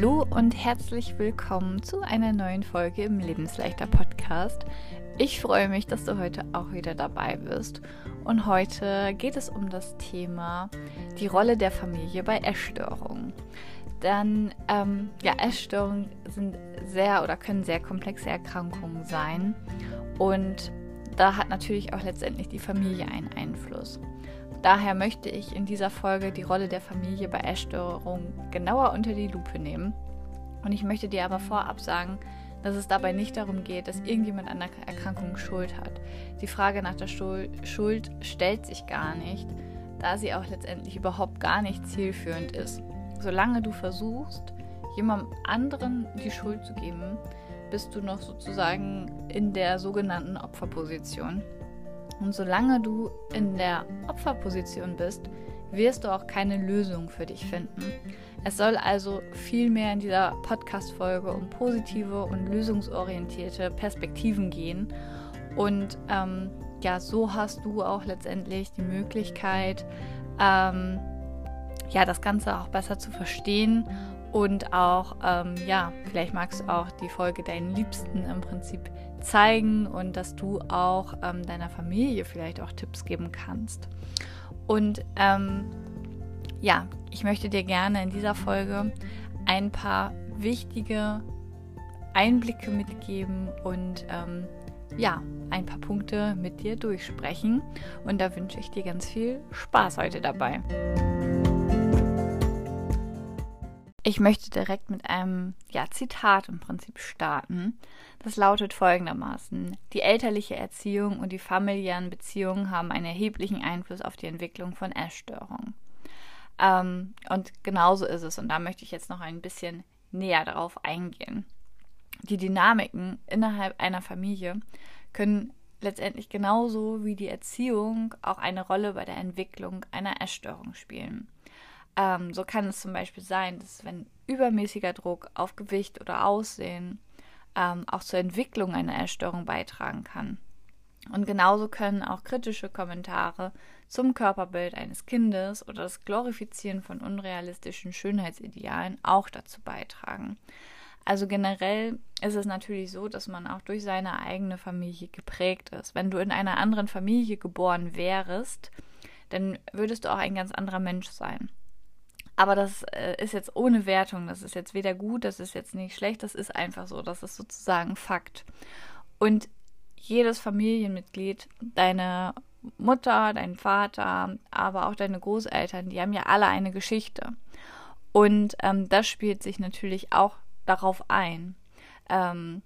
Hallo und herzlich willkommen zu einer neuen Folge im Lebensleichter Podcast. Ich freue mich, dass du heute auch wieder dabei bist. Und heute geht es um das Thema die Rolle der Familie bei Essstörungen. Denn ähm, ja, Essstörungen sind sehr oder können sehr komplexe Erkrankungen sein. Und da hat natürlich auch letztendlich die Familie einen Einfluss. Daher möchte ich in dieser Folge die Rolle der Familie bei Essstörungen genauer unter die Lupe nehmen. Und ich möchte dir aber vorab sagen, dass es dabei nicht darum geht, dass irgendjemand an der Erkrankung Schuld hat. Die Frage nach der Schuld stellt sich gar nicht, da sie auch letztendlich überhaupt gar nicht zielführend ist. Solange du versuchst, jemandem anderen die Schuld zu geben, bist du noch sozusagen in der sogenannten Opferposition. Und solange du in der Opferposition bist, wirst du auch keine Lösung für dich finden. Es soll also vielmehr in dieser Podcast-Folge um positive und lösungsorientierte Perspektiven gehen. Und ähm, ja, so hast du auch letztendlich die Möglichkeit, ähm, ja, das Ganze auch besser zu verstehen und auch, ähm, ja, vielleicht magst du auch die Folge deinen Liebsten im Prinzip zeigen und dass du auch ähm, deiner Familie vielleicht auch Tipps geben kannst. Und ähm, ja, ich möchte dir gerne in dieser Folge ein paar wichtige Einblicke mitgeben und ähm, ja, ein paar Punkte mit dir durchsprechen. Und da wünsche ich dir ganz viel Spaß heute dabei. Ich möchte direkt mit einem ja, Zitat im Prinzip starten. Das lautet folgendermaßen: Die elterliche Erziehung und die familiären Beziehungen haben einen erheblichen Einfluss auf die Entwicklung von Essstörungen. Ähm, und genauso ist es. Und da möchte ich jetzt noch ein bisschen näher darauf eingehen. Die Dynamiken innerhalb einer Familie können letztendlich genauso wie die Erziehung auch eine Rolle bei der Entwicklung einer Essstörung spielen. Ähm, so kann es zum Beispiel sein, dass wenn übermäßiger Druck auf Gewicht oder Aussehen ähm, auch zur Entwicklung einer Essstörung beitragen kann. Und genauso können auch kritische Kommentare zum Körperbild eines Kindes oder das Glorifizieren von unrealistischen Schönheitsidealen auch dazu beitragen. Also generell ist es natürlich so, dass man auch durch seine eigene Familie geprägt ist. Wenn du in einer anderen Familie geboren wärst, dann würdest du auch ein ganz anderer Mensch sein. Aber das äh, ist jetzt ohne Wertung. Das ist jetzt weder gut, das ist jetzt nicht schlecht. Das ist einfach so. Das ist sozusagen Fakt. Und jedes Familienmitglied, deine Mutter, dein Vater, aber auch deine Großeltern, die haben ja alle eine Geschichte. Und ähm, das spielt sich natürlich auch darauf ein. Ähm,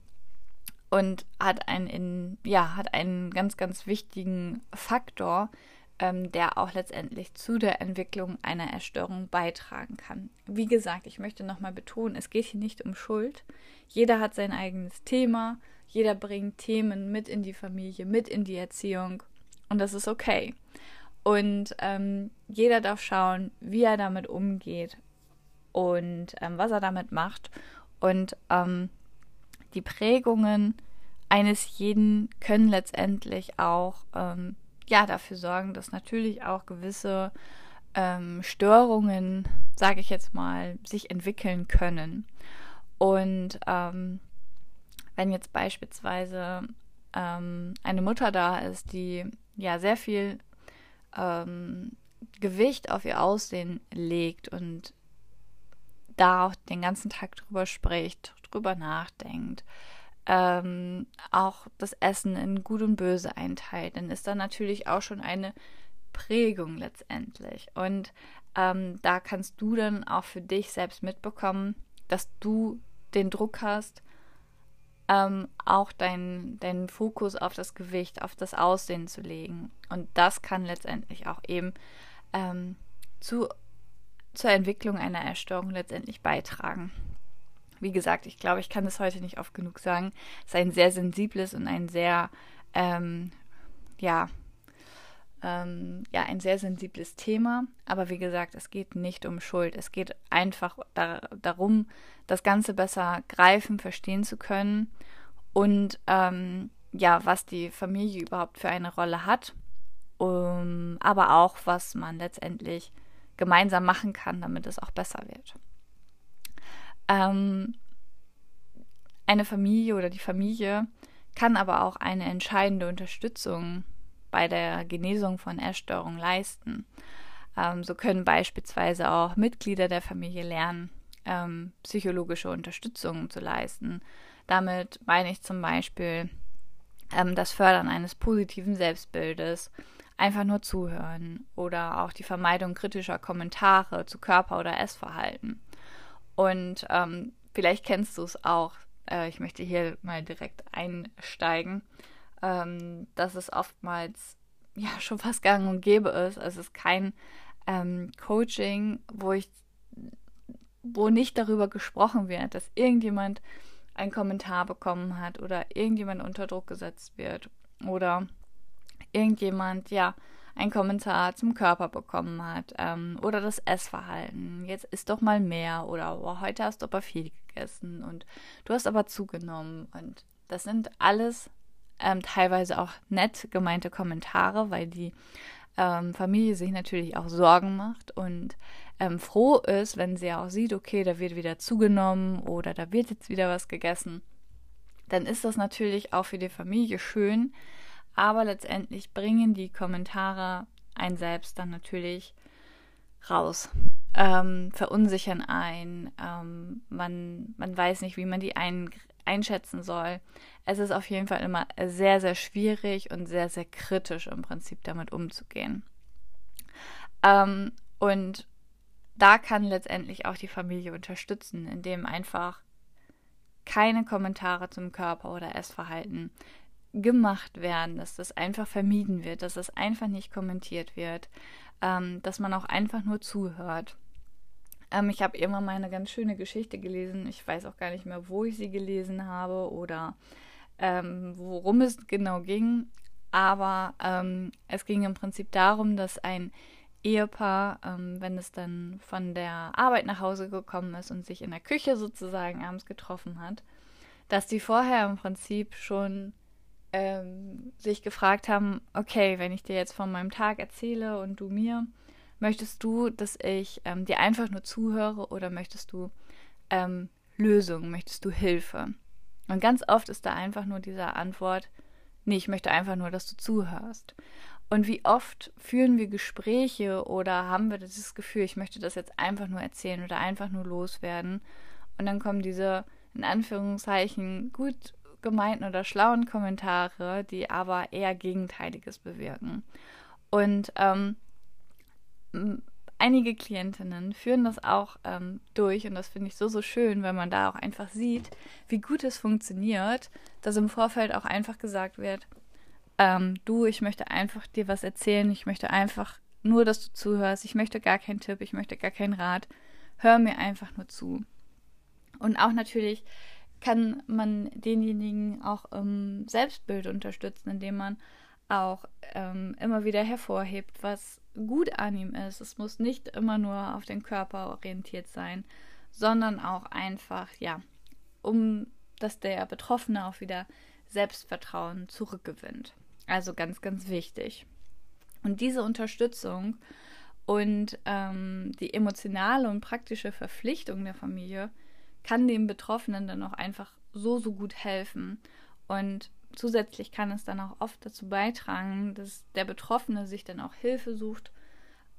und hat einen, ja, hat einen ganz, ganz wichtigen Faktor, ähm, der auch letztendlich zu der Entwicklung einer Erstörung beitragen kann. Wie gesagt, ich möchte nochmal betonen, es geht hier nicht um Schuld. Jeder hat sein eigenes Thema, jeder bringt Themen mit in die Familie, mit in die Erziehung und das ist okay. Und ähm, jeder darf schauen, wie er damit umgeht und ähm, was er damit macht. Und ähm, die Prägungen eines jeden können letztendlich auch ähm, ja dafür sorgen, dass natürlich auch gewisse ähm, Störungen, sage ich jetzt mal, sich entwickeln können. Und ähm, wenn jetzt beispielsweise ähm, eine Mutter da ist, die ja sehr viel ähm, Gewicht auf ihr Aussehen legt und da auch den ganzen Tag drüber spricht, drüber nachdenkt, ähm, auch das Essen in Gut und Böse einteilt, dann ist da natürlich auch schon eine Prägung letztendlich. Und ähm, da kannst du dann auch für dich selbst mitbekommen, dass du den Druck hast, ähm, auch deinen dein Fokus auf das Gewicht, auf das Aussehen zu legen. Und das kann letztendlich auch eben ähm, zu, zur Entwicklung einer Erstörung letztendlich beitragen wie gesagt, ich glaube, ich kann das heute nicht oft genug sagen. Es ist ein sehr sensibles und ein sehr, ähm, ja, ähm, ja, ein sehr sensibles Thema. Aber wie gesagt, es geht nicht um Schuld. Es geht einfach da, darum, das Ganze besser greifen, verstehen zu können und ähm, ja, was die Familie überhaupt für eine Rolle hat, um, aber auch, was man letztendlich gemeinsam machen kann, damit es auch besser wird. Ähm, eine Familie oder die Familie kann aber auch eine entscheidende Unterstützung bei der Genesung von Essstörungen leisten. Ähm, so können beispielsweise auch Mitglieder der Familie lernen, ähm, psychologische Unterstützung zu leisten. Damit meine ich zum Beispiel ähm, das Fördern eines positiven Selbstbildes, einfach nur zuhören oder auch die Vermeidung kritischer Kommentare zu Körper- oder Essverhalten. Und ähm, vielleicht kennst du es auch, äh, ich möchte hier mal direkt einsteigen, ähm, dass es oftmals ja schon fast gang und gäbe ist. Es ist kein ähm, Coaching, wo ich, wo nicht darüber gesprochen wird, dass irgendjemand einen Kommentar bekommen hat oder irgendjemand unter Druck gesetzt wird oder irgendjemand ja einen Kommentar zum Körper bekommen hat ähm, oder das Essverhalten. Jetzt isst doch mal mehr oder oh, heute hast du aber viel gegessen und du hast aber zugenommen und das sind alles ähm, teilweise auch nett gemeinte Kommentare, weil die ähm, Familie sich natürlich auch Sorgen macht und ähm, froh ist, wenn sie auch sieht, okay, da wird wieder zugenommen oder da wird jetzt wieder was gegessen, dann ist das natürlich auch für die Familie schön, aber letztendlich bringen die Kommentare ein selbst dann natürlich raus, ähm, verunsichern ein, ähm, man, man weiß nicht, wie man die ein, einschätzen soll. Es ist auf jeden Fall immer sehr, sehr schwierig und sehr, sehr kritisch im Prinzip damit umzugehen. Ähm, und da kann letztendlich auch die Familie unterstützen, indem einfach keine Kommentare zum Körper oder Essverhalten gemacht werden, dass das einfach vermieden wird, dass das einfach nicht kommentiert wird, ähm, dass man auch einfach nur zuhört. Ähm, ich habe immer mal eine ganz schöne Geschichte gelesen. Ich weiß auch gar nicht mehr, wo ich sie gelesen habe oder ähm, worum es genau ging. Aber ähm, es ging im Prinzip darum, dass ein Ehepaar, ähm, wenn es dann von der Arbeit nach Hause gekommen ist und sich in der Küche sozusagen abends getroffen hat, dass die vorher im Prinzip schon ähm, sich gefragt haben, okay, wenn ich dir jetzt von meinem Tag erzähle und du mir, möchtest du, dass ich ähm, dir einfach nur zuhöre oder möchtest du ähm, Lösungen, möchtest du Hilfe? Und ganz oft ist da einfach nur diese Antwort, nee, ich möchte einfach nur, dass du zuhörst. Und wie oft führen wir Gespräche oder haben wir dieses Gefühl, ich möchte das jetzt einfach nur erzählen oder einfach nur loswerden. Und dann kommen diese, in Anführungszeichen, gut gemeinten oder schlauen Kommentare, die aber eher Gegenteiliges bewirken. Und ähm, einige Klientinnen führen das auch ähm, durch und das finde ich so, so schön, wenn man da auch einfach sieht, wie gut es funktioniert, dass im Vorfeld auch einfach gesagt wird, ähm, du, ich möchte einfach dir was erzählen, ich möchte einfach nur, dass du zuhörst, ich möchte gar keinen Tipp, ich möchte gar keinen Rat, hör mir einfach nur zu. Und auch natürlich kann man denjenigen auch im Selbstbild unterstützen, indem man auch ähm, immer wieder hervorhebt, was gut an ihm ist. Es muss nicht immer nur auf den Körper orientiert sein, sondern auch einfach, ja, um dass der Betroffene auch wieder Selbstvertrauen zurückgewinnt. Also ganz, ganz wichtig. Und diese Unterstützung und ähm, die emotionale und praktische Verpflichtung der Familie kann dem Betroffenen dann auch einfach so, so gut helfen. Und zusätzlich kann es dann auch oft dazu beitragen, dass der Betroffene sich dann auch Hilfe sucht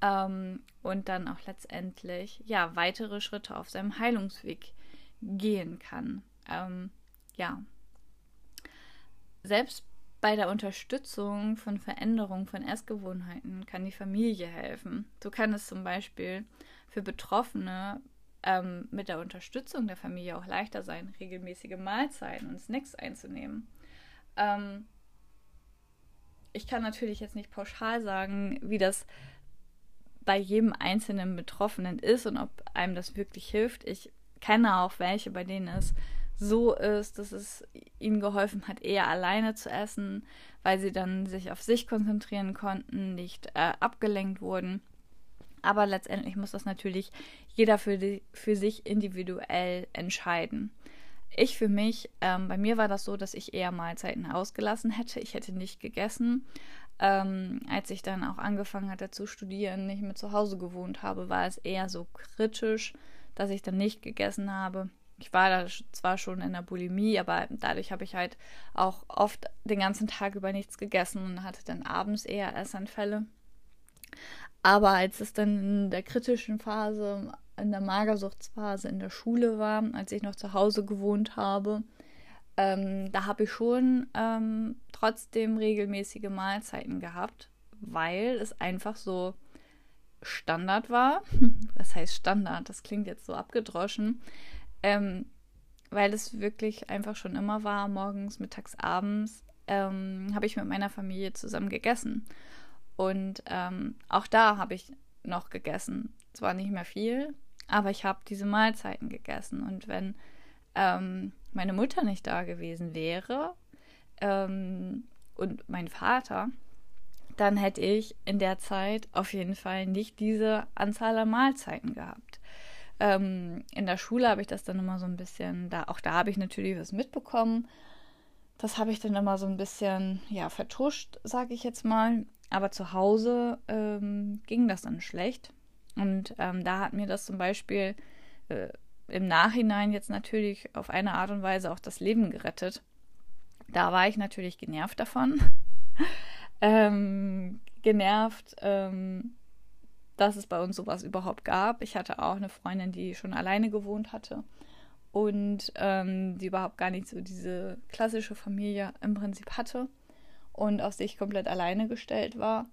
ähm, und dann auch letztendlich ja weitere Schritte auf seinem Heilungsweg gehen kann. Ähm, ja. Selbst bei der Unterstützung von Veränderungen von Essgewohnheiten kann die Familie helfen. So kann es zum Beispiel für Betroffene ähm, mit der Unterstützung der Familie auch leichter sein, regelmäßige Mahlzeiten und Snacks einzunehmen. Ähm, ich kann natürlich jetzt nicht pauschal sagen, wie das bei jedem einzelnen Betroffenen ist und ob einem das wirklich hilft. Ich kenne auch welche, bei denen es so ist, dass es ihnen geholfen hat, eher alleine zu essen, weil sie dann sich auf sich konzentrieren konnten, nicht äh, abgelenkt wurden. Aber letztendlich muss das natürlich jeder für, die, für sich individuell entscheiden. Ich für mich, ähm, bei mir war das so, dass ich eher Mahlzeiten ausgelassen hätte. Ich hätte nicht gegessen. Ähm, als ich dann auch angefangen hatte zu studieren, nicht mehr zu Hause gewohnt habe, war es eher so kritisch, dass ich dann nicht gegessen habe. ich war da zwar schon in der Bulimie, aber dadurch habe ich halt auch oft den ganzen Tag über nichts gegessen und hatte dann abends eher Essanfälle. Aber als es dann in der kritischen Phase, in der Magersuchtsphase in der Schule war, als ich noch zu Hause gewohnt habe, ähm, da habe ich schon ähm, trotzdem regelmäßige Mahlzeiten gehabt, weil es einfach so Standard war. Was heißt Standard? Das klingt jetzt so abgedroschen. Ähm, weil es wirklich einfach schon immer war, morgens, mittags, abends, ähm, habe ich mit meiner Familie zusammen gegessen. Und ähm, auch da habe ich noch gegessen. Zwar nicht mehr viel, aber ich habe diese Mahlzeiten gegessen. Und wenn ähm, meine Mutter nicht da gewesen wäre ähm, und mein Vater, dann hätte ich in der Zeit auf jeden Fall nicht diese Anzahl an Mahlzeiten gehabt. Ähm, in der Schule habe ich das dann immer so ein bisschen, da, auch da habe ich natürlich was mitbekommen. Das habe ich dann immer so ein bisschen, ja, vertuscht, sage ich jetzt mal. Aber zu Hause ähm, ging das dann schlecht. Und ähm, da hat mir das zum Beispiel äh, im Nachhinein jetzt natürlich auf eine Art und Weise auch das Leben gerettet. Da war ich natürlich genervt davon. ähm, genervt, ähm, dass es bei uns sowas überhaupt gab. Ich hatte auch eine Freundin, die schon alleine gewohnt hatte und ähm, die überhaupt gar nicht so diese klassische Familie im Prinzip hatte und auf sich komplett alleine gestellt war.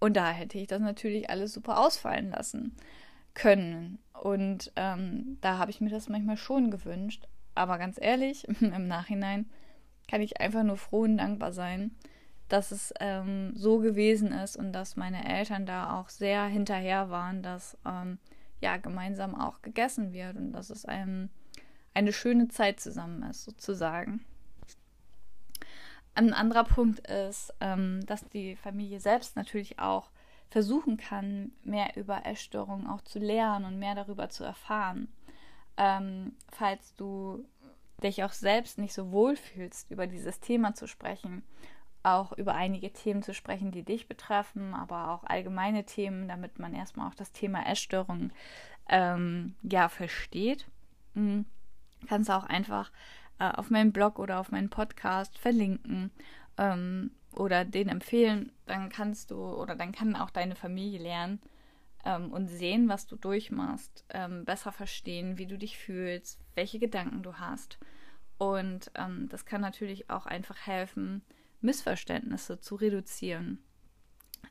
Und da hätte ich das natürlich alles super ausfallen lassen können. Und ähm, da habe ich mir das manchmal schon gewünscht. Aber ganz ehrlich, im Nachhinein kann ich einfach nur froh und dankbar sein, dass es ähm, so gewesen ist und dass meine Eltern da auch sehr hinterher waren, dass ähm, ja gemeinsam auch gegessen wird und dass es einem eine schöne Zeit zusammen ist, sozusagen. Ein anderer Punkt ist, ähm, dass die Familie selbst natürlich auch versuchen kann, mehr über Essstörungen auch zu lernen und mehr darüber zu erfahren. Ähm, falls du dich auch selbst nicht so wohl fühlst, über dieses Thema zu sprechen auch über einige Themen zu sprechen, die dich betreffen, aber auch allgemeine Themen, damit man erstmal auch das Thema Essstörung ähm, ja versteht. Mhm. Kannst auch einfach äh, auf meinem Blog oder auf meinen Podcast verlinken ähm, oder den empfehlen. Dann kannst du oder dann kann auch deine Familie lernen ähm, und sehen, was du durchmachst, ähm, besser verstehen, wie du dich fühlst, welche Gedanken du hast. Und ähm, das kann natürlich auch einfach helfen, Missverständnisse zu reduzieren.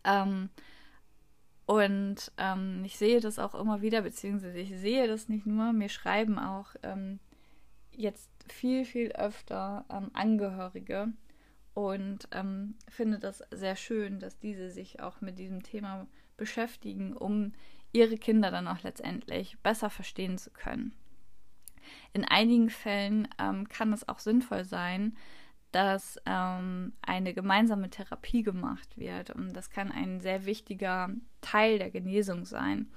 Ähm, und ähm, ich sehe das auch immer wieder, beziehungsweise ich sehe das nicht nur, mir schreiben auch ähm, jetzt viel, viel öfter ähm, Angehörige und ähm, finde das sehr schön, dass diese sich auch mit diesem Thema beschäftigen, um ihre Kinder dann auch letztendlich besser verstehen zu können. In einigen Fällen ähm, kann es auch sinnvoll sein, dass ähm, eine gemeinsame Therapie gemacht wird. Und das kann ein sehr wichtiger Teil der Genesung sein.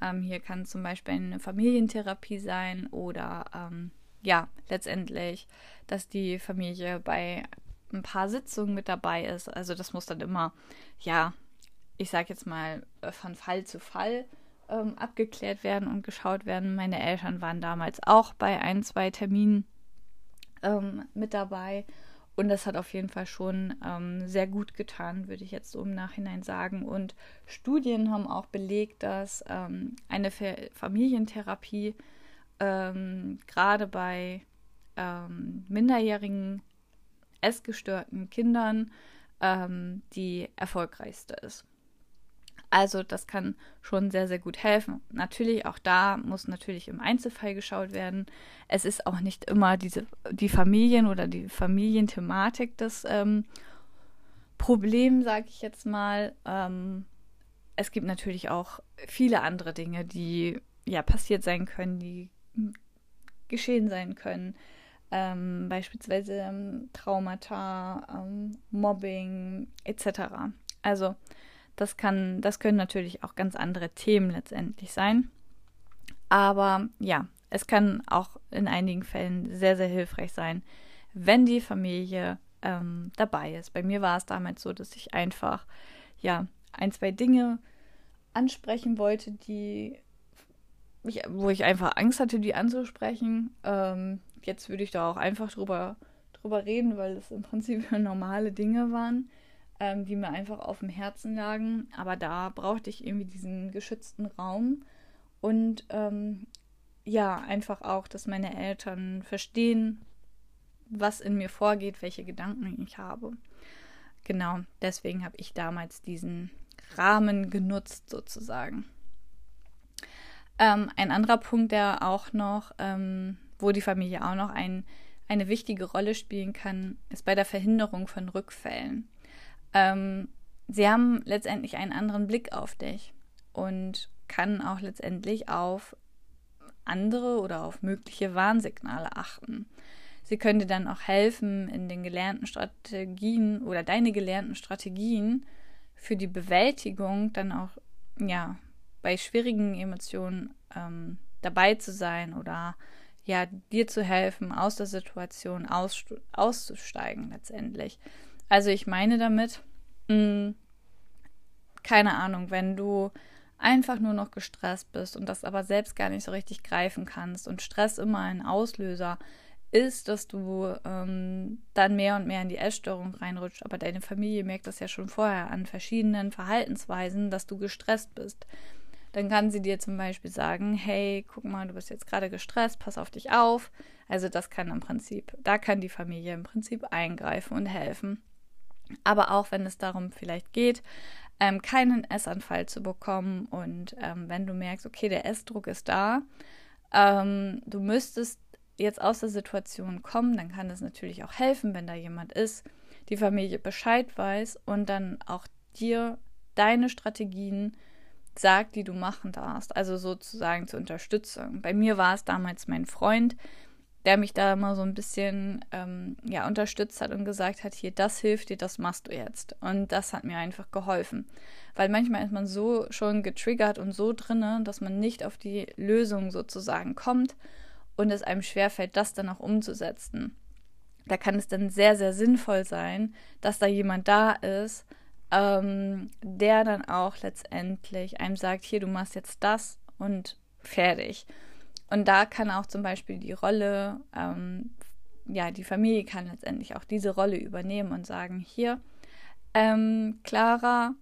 Ähm, hier kann zum Beispiel eine Familientherapie sein oder ähm, ja, letztendlich, dass die Familie bei ein paar Sitzungen mit dabei ist. Also das muss dann immer, ja, ich sage jetzt mal, äh, von Fall zu Fall ähm, abgeklärt werden und geschaut werden. Meine Eltern waren damals auch bei ein, zwei Terminen ähm, mit dabei und das hat auf jeden Fall schon ähm, sehr gut getan, würde ich jetzt so im Nachhinein sagen. Und Studien haben auch belegt, dass ähm, eine Familientherapie ähm, gerade bei ähm, minderjährigen essgestörten Kindern ähm, die erfolgreichste ist. Also das kann schon sehr, sehr gut helfen. Natürlich, auch da muss natürlich im Einzelfall geschaut werden. Es ist auch nicht immer diese, die Familien oder die Familienthematik das ähm, Problem, sage ich jetzt mal. Ähm, es gibt natürlich auch viele andere Dinge, die ja passiert sein können, die geschehen sein können. Ähm, beispielsweise ähm, Traumata, ähm, Mobbing etc. Also das kann, das können natürlich auch ganz andere Themen letztendlich sein. Aber ja, es kann auch in einigen Fällen sehr, sehr hilfreich sein, wenn die Familie ähm, dabei ist. Bei mir war es damals so, dass ich einfach ja ein, zwei Dinge ansprechen wollte, die ich, wo ich einfach Angst hatte, die anzusprechen. Ähm, jetzt würde ich da auch einfach drüber, drüber reden, weil es im Prinzip normale Dinge waren, ähm, die mir einfach auf dem Herzen lagen. Aber da brauchte ich irgendwie diesen geschützten Raum und ähm, ja, einfach auch, dass meine Eltern verstehen, was in mir vorgeht, welche Gedanken ich habe. Genau, deswegen habe ich damals diesen Rahmen genutzt, sozusagen. Ähm, ein anderer Punkt, der auch noch, ähm, wo die Familie auch noch ein, eine wichtige Rolle spielen kann, ist bei der Verhinderung von Rückfällen. Ähm, sie haben letztendlich einen anderen Blick auf dich und kann auch letztendlich auf andere oder auf mögliche Warnsignale achten. Sie dir dann auch helfen, in den gelernten Strategien oder deine gelernten Strategien für die Bewältigung dann auch ja bei schwierigen Emotionen ähm, dabei zu sein oder ja dir zu helfen, aus der Situation aus, auszusteigen letztendlich. Also ich meine damit, mh, hm, keine Ahnung, wenn du einfach nur noch gestresst bist und das aber selbst gar nicht so richtig greifen kannst und Stress immer ein Auslöser ist, dass du ähm, dann mehr und mehr in die Essstörung reinrutscht, aber deine Familie merkt das ja schon vorher an verschiedenen Verhaltensweisen, dass du gestresst bist. Dann kann sie dir zum Beispiel sagen, hey, guck mal, du bist jetzt gerade gestresst, pass auf dich auf. Also das kann im Prinzip, da kann die Familie im Prinzip eingreifen und helfen. Aber auch wenn es darum vielleicht geht, ähm, keinen Essanfall zu bekommen. Und ähm, wenn du merkst, okay, der Essdruck ist da, ähm, du müsstest jetzt aus der Situation kommen, dann kann es natürlich auch helfen, wenn da jemand ist, die Familie Bescheid weiß und dann auch dir deine Strategien sagt, die du machen darfst. Also sozusagen zur Unterstützung. Bei mir war es damals mein Freund, der mich da immer so ein bisschen ähm, ja, unterstützt hat und gesagt hat, hier, das hilft dir, das machst du jetzt. Und das hat mir einfach geholfen. Weil manchmal ist man so schon getriggert und so drinne, dass man nicht auf die Lösung sozusagen kommt und es einem schwerfällt, das dann auch umzusetzen. Da kann es dann sehr, sehr sinnvoll sein, dass da jemand da ist, ähm, der dann auch letztendlich einem sagt, hier, du machst jetzt das und fertig. Und da kann auch zum Beispiel die Rolle, ähm, ja, die Familie kann letztendlich auch diese Rolle übernehmen und sagen, hier, ähm, Clara,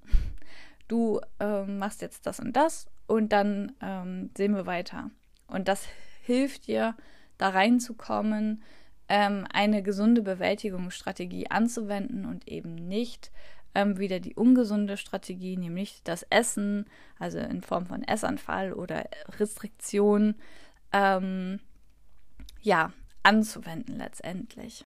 du ähm, machst jetzt das und das und dann ähm, sehen wir weiter. Und das hilft dir, da reinzukommen, ähm, eine gesunde Bewältigungsstrategie anzuwenden und eben nicht ähm, wieder die ungesunde Strategie, nämlich das Essen, also in Form von Essanfall oder Restriktion, ähm, ja, anzuwenden letztendlich.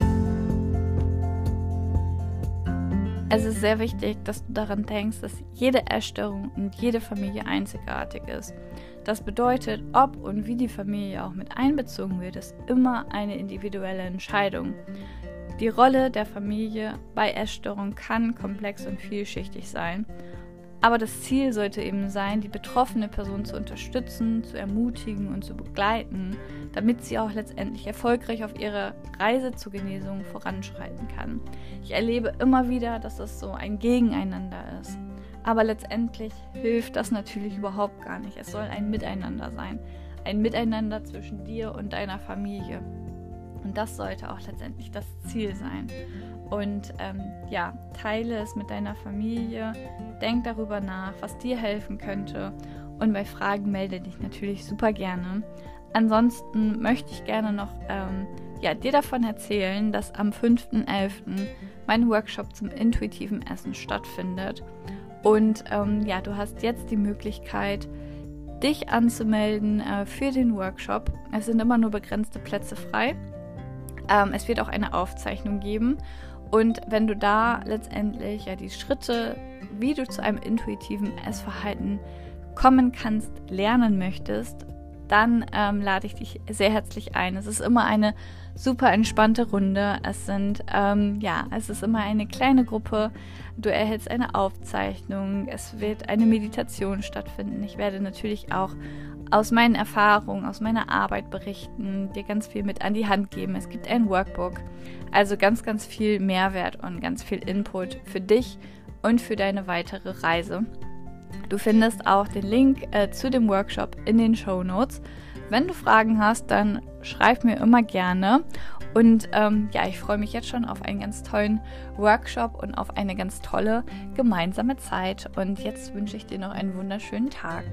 Es ist sehr wichtig, dass du daran denkst, dass jede Essstörung und jede Familie einzigartig ist. Das bedeutet, ob und wie die Familie auch mit einbezogen wird, ist immer eine individuelle Entscheidung. Die Rolle der Familie bei Essstörung kann komplex und vielschichtig sein aber das Ziel sollte eben sein, die betroffene Person zu unterstützen, zu ermutigen und zu begleiten, damit sie auch letztendlich erfolgreich auf ihrer Reise zur Genesung voranschreiten kann. Ich erlebe immer wieder, dass das so ein Gegeneinander ist. Aber letztendlich hilft das natürlich überhaupt gar nicht. Es soll ein Miteinander sein. Ein Miteinander zwischen dir und deiner Familie. Und das sollte auch letztendlich das Ziel sein. Und ähm, ja, teile es mit deiner Familie, denk darüber nach, was dir helfen könnte. Und bei Fragen melde dich natürlich super gerne. Ansonsten möchte ich gerne noch ähm, ja, dir davon erzählen, dass am 5.11. mein Workshop zum intuitiven Essen stattfindet. Und ähm, ja, du hast jetzt die Möglichkeit, dich anzumelden äh, für den Workshop. Es sind immer nur begrenzte Plätze frei. Ähm, es wird auch eine Aufzeichnung geben. Und wenn du da letztendlich ja die Schritte, wie du zu einem intuitiven Essverhalten kommen kannst, lernen möchtest, dann ähm, lade ich dich sehr herzlich ein. Es ist immer eine super entspannte Runde. Es sind, ähm, ja, es ist immer eine kleine Gruppe. Du erhältst eine Aufzeichnung. Es wird eine Meditation stattfinden. Ich werde natürlich auch aus meinen Erfahrungen, aus meiner Arbeit berichten, dir ganz viel mit an die Hand geben. Es gibt ein Workbook. Also ganz, ganz viel Mehrwert und ganz viel Input für dich und für deine weitere Reise. Du findest auch den Link äh, zu dem Workshop in den Show Notes. Wenn du Fragen hast, dann schreib mir immer gerne. Und ähm, ja, ich freue mich jetzt schon auf einen ganz tollen Workshop und auf eine ganz tolle gemeinsame Zeit. Und jetzt wünsche ich dir noch einen wunderschönen Tag.